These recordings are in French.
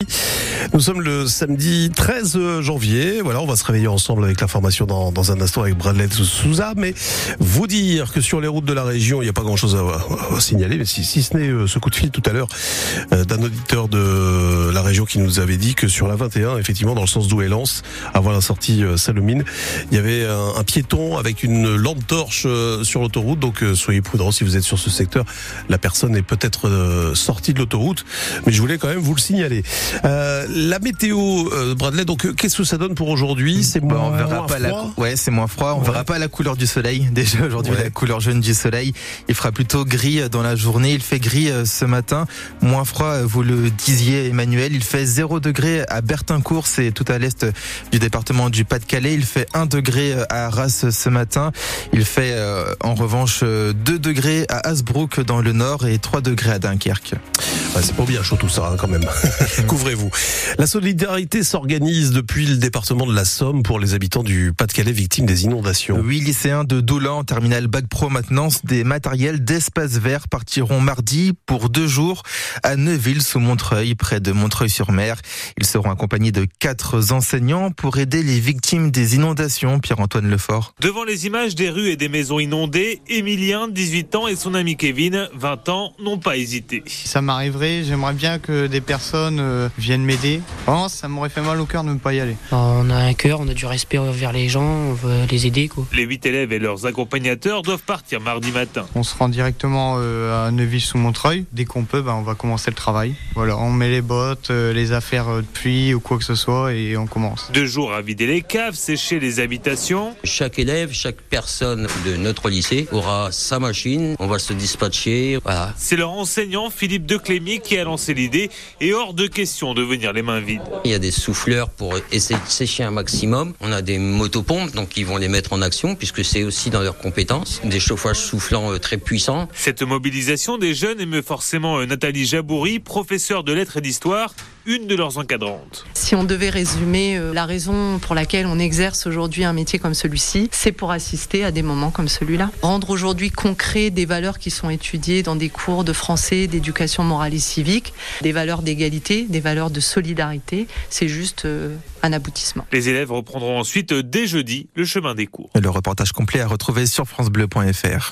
Yeah. Nous sommes le samedi 13 janvier. Voilà, on va se réveiller ensemble avec l'information dans, dans un instant avec Bradley Souza. Mais vous dire que sur les routes de la région, il n'y a pas grand-chose à, signaler, mais si, si ce n'est euh, ce coup de fil tout à l'heure euh, d'un auditeur de la région qui nous avait dit que sur la 21, effectivement, dans le sens d'où est Lens, avant la sortie euh, Salomine, il y avait un, piéton avec une lampe torche sur l'autoroute. Donc soyez prudents si vous êtes sur ce secteur. La personne est peut-être sortie de l'autoroute, mais je voulais quand même vous le signaler. La météo, euh, Bradley, donc euh, qu'est-ce que ça donne pour aujourd'hui? C'est moins, on verra pas froid la... Ouais, c'est moins froid. On verra pas la couleur du soleil. Déjà aujourd'hui, Ouais. la couleur jaune du soleil. Il fera plutôt gris dans la journée. Il fait gris euh, ce matin. Moins froid, euh, vous le disiez, Emmanuel. Il fait 0 degré à Bertincourt, c'est tout à l'est du département du Pas-de-Calais. Il fait 1 degré euh, à Arras ce matin. Il fait euh, en revanche euh, 2 degrés à Hasbrook dans le nord et 3 degrés à Dunkerque. Ouais, c'est pas bien chaud tout ça hein, quand même. Couvrez-vous. La solidarité s'organise depuis le département de la Somme pour les habitants du Pas-de-Calais victimes des inondations. Huit lycéens de Doulan en terminale Bac Pro maintenance des matériels d'espace vert partiront mardi pour deux jours à Neuville sous Montreuil, près de Montreuil-sur-Mer. Ils seront accompagnés de quatre enseignants pour aider les victimes des inondations. Pierre-Antoine Lefort. Devant les images des rues et des maisons inondées, Emilien, 18 ans, et son ami Kevin, 20 ans, n'ont pas hésité. Ça j'aimerais bien que des personnes euh, viennent m'aider. Vraiment, ça m'aurait fait mal au cœur de ne pas y aller. On a un cœur, on a du respect envers les gens, on veut les aider quoi. Les huit élèves et leurs accompagnateurs doivent partir mardi matin. On se rend directement euh, à Neuville-sous-Montreuil. Dès qu'on peut, ben, on va commencer le travail. Voilà, on met les bottes, euh, les affaires de pluie ou quoi que ce soit et on commence. Deux jours à vider les caves, sécher les habitations. Chaque élève, chaque personne de notre lycée aura sa machine. On va se dispatcher. Voilà. C'est leur enseignant, Philippe Declémy, qui a lancé l'idée et hors de question de venir les mains vides. Il y a des souffleurs pour essayer de sécher un maximum. On a des motopompes, donc ils vont les mettre en action puisque c'est aussi dans leurs compétences. Des chauffages soufflants euh, très puissants. Cette mobilisation des jeunes émeut forcément euh, Nathalie Jaboury, professeure de lettres et d'histoire, une de leurs encadrantes. Si on devait résumer euh, la raison pour laquelle on exerce aujourd'hui un métier comme celui-ci, c'est pour assister à des moments comme celui-là. Rendre aujourd'hui concret des valeurs qui sont étudiées dans des cours de français, d'éducation morale et civique, des valeurs d'égalité, des valeurs de solidarité, c'est juste euh, un aboutissement. Les élèves reprendront ensuite euh, dès jeudi le chemin des cours. Le reportage complet à retrouver sur francebleu.fr.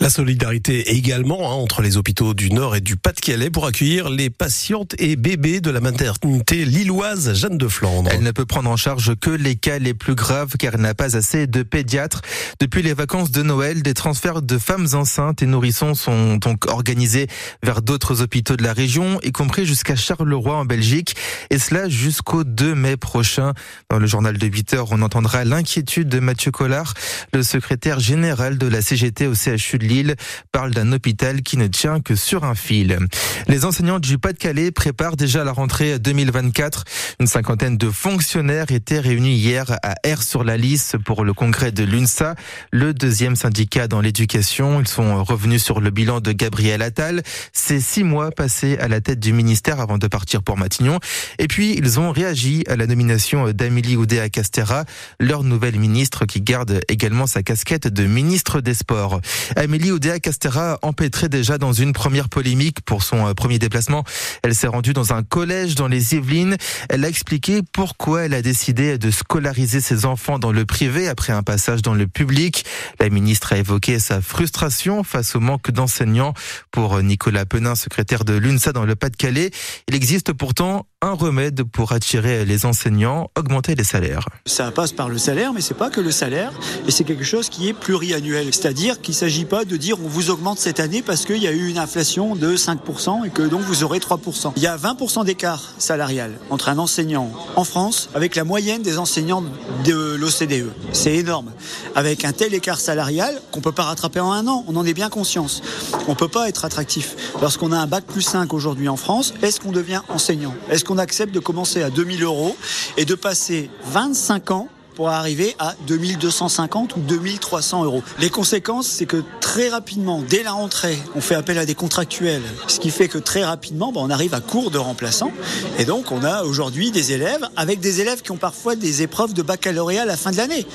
La solidarité également hein, entre les hôpitaux du Nord et du Pas-de-Calais pour accueillir les patientes et bébés de la maternité lilloise Jeanne de Flandre. Elle ne peut prendre en charge que les cas les plus graves car elle n'a pas assez de pédiatres. Depuis les vacances de Noël, des transferts de femmes enceintes et nourrissons sont donc organisés vers d'autres hôpitaux de la région, y compris jusqu'à Charleroi en Belgique, et cela jusqu'au 2 mai prochain. Dans le journal de 8 heures, on entendra l'inquiétude de Mathieu Collard, le secrétaire général de la CGT au CHU de Lille, parle d'un hôpital qui ne tient que sur un fil. Les enseignants du Pas-de-Calais préparent déjà la rentrée 2024. Une cinquantaine de fonctionnaires étaient réunis hier à Air-sur-la-Lys pour le congrès de l'UNSA, le deuxième syndicat dans l'éducation. Ils sont revenus sur le bilan de Gabriel Attal. C'est six mois passés à la tête du ministère avant de partir pour Matignon. Et puis, ils ont réagi à la nomination d'Amélie Oudéa-Castera, leur nouvelle ministre qui garde également sa casquette de ministre des Sports. Amélie Oudéa-Castera empêtrait déjà dans une première polémique pour son premier déplacement. Elle s'est rendue dans un collège dans les Yvelines. Elle a expliqué pourquoi elle a décidé de scolariser ses enfants dans le privé après un passage dans le public. La ministre a évoqué sa frustration face au manque d'enseignants. Pour Nicolas Penin, secrétaire de l'UNSA dans le Pas-de-Calais, il existe pourtant un remède pour attirer les enseignants, augmenter les salaires. Ça passe par le salaire, mais c'est pas que le salaire, et c'est quelque chose qui est pluriannuel. C'est-à-dire qu'il s'agit pas de dire on vous augmente cette année parce qu'il y a eu une inflation de 5% et que donc vous aurez 3%. Il y a 20% d'écart salarial entre un enseignant en France avec la moyenne des enseignants de l'OCDE. C'est énorme. Avec un tel écart salarial qu'on peut pas rattraper en un an, on en est bien conscience. On peut pas être attractif. Lorsqu'on a un bac plus 5 aujourd'hui en France, est-ce qu'on devient enseignant? Qu'on accepte de commencer à 2000 euros et de passer 25 ans pour arriver à 2250 ou 2300 euros. Les conséquences, c'est que très rapidement, dès la rentrée, on fait appel à des contractuels, ce qui fait que très rapidement, ben, on arrive à court de remplaçants. Et donc, on a aujourd'hui des élèves, avec des élèves qui ont parfois des épreuves de baccalauréat à la fin de l'année.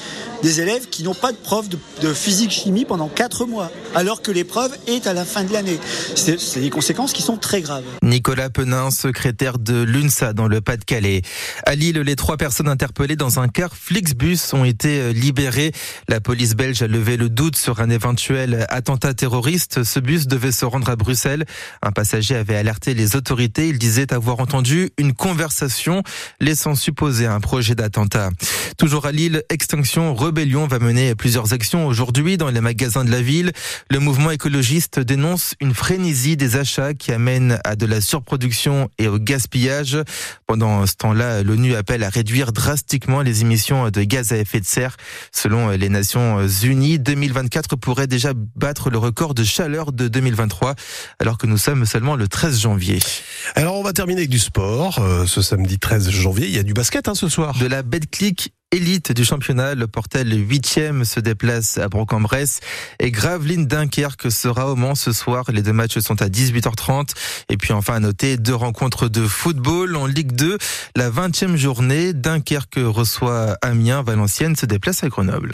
Des élèves qui n'ont pas de prof de, physique-chimie pendant 4 mois, alors que l'épreuve est à la fin de l'année. C'est des conséquences qui sont très graves. Nicolas Penin, secrétaire de l'UNSA dans le Pas-de-Calais. À Lille, les trois personnes interpellées dans un car Flixbus ont été libérées. La police belge a levé le doute sur un éventuel attentat terroriste. Ce bus devait se rendre à Bruxelles. Un passager avait alerté les autorités. Il disait avoir entendu une conversation laissant supposer un projet d'attentat. Toujours à Lille, Extinction Rebellion va mener plusieurs actions aujourd'hui dans les magasins de la ville. Le mouvement écologiste dénonce une frénésie des achats qui amène à de la surproduction et au gaspillage. Pendant ce temps-là, l'ONU appelle à réduire drastiquement les émissions de gaz à effet de serre. Selon les Nations Unies, 2024 pourrait déjà battre le record de chaleur de 2023, alors que nous sommes seulement le 13 janvier. Alors on va terminer avec du sport. Euh, ce samedi 13 janvier, il y a du basket hein, ce soir. De la Betclic élite du championnat. Le Portel 8e se déplace à Bourg-en-Bresse et Gravelines Dunkerque sera au Mans ce soir. Les deux matchs sont à 18h30. Et puis enfin à noter deux rencontres de football en Ligue 2. La 20e journée, Dunkerque reçoit Amiens, Valenciennes se déplace à Grenoble.